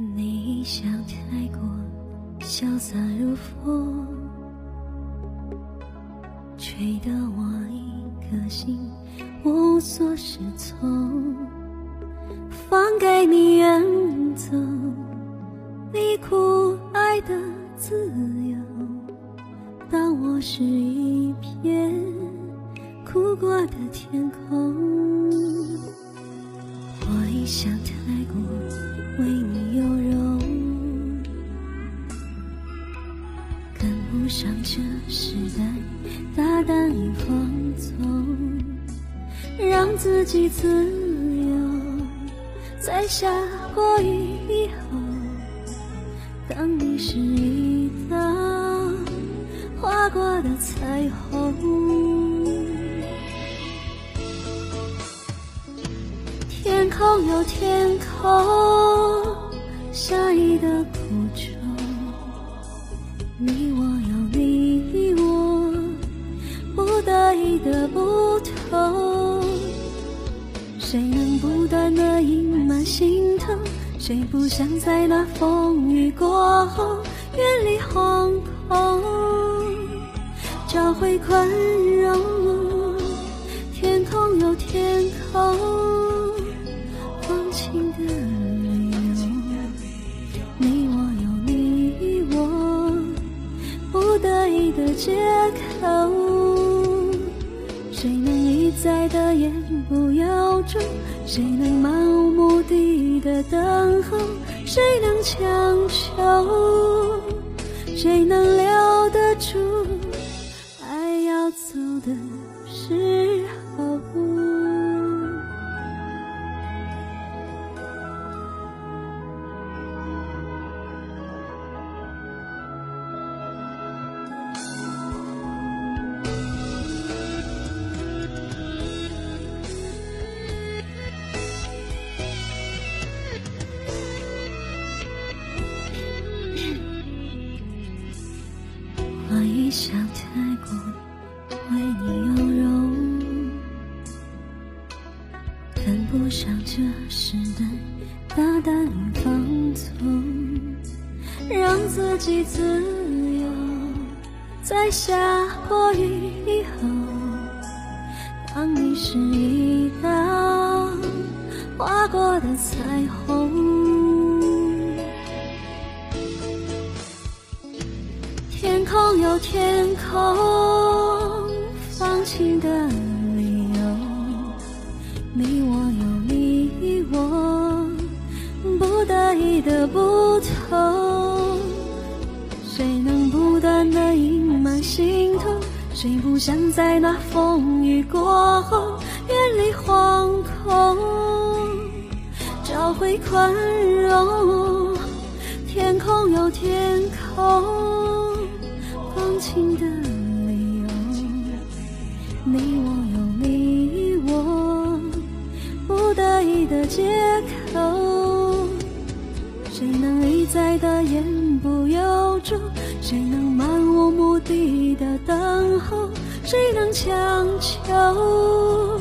你笑太过潇洒如风，吹得我一颗心无所适从。放给你远走，你苦爱的自由。当我是一片哭过的天空，我一想太过为你上这时代大胆与放纵，让自己自由。在下过雨以后，当你是一道。划过的彩虹，天空有天空下意的苦衷，你我的不同，谁能不断的隐瞒心疼？谁不想在那风雨过后远离惶恐？找回宽容，天空有天空放晴的理由，你我有你我不得已的借口，谁能一再的言不由衷？谁能漫无目的的等候？谁能强求？谁能留得住？爱要走的时候，我一笑太过。为你有容，跟不上这时代大胆与放纵，让自己自由。在下过雨以后，当你是一道划过的彩虹，空有天空。放晴的理由，你我有你我不得已的不同。谁能不断的隐瞒心痛？谁不想在那风雨过后远离惶恐？找回宽容，天空有天空情的理由。你我有你我不得已的借口，谁能一再的言不由衷？谁能漫无目的的等候？谁能强求？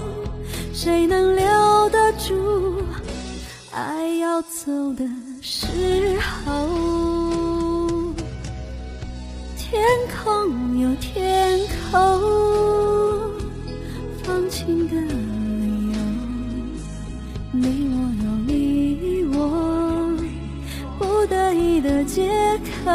谁能留得住？爱要走的时候，天空有天空。放晴的理由，你我有你我不得已的借口，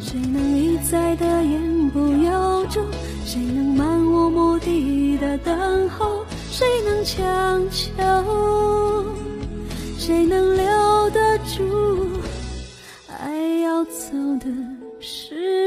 谁能一再的言不由衷？谁能漫无目的的等候？谁能强求？谁能留得住？走的时候。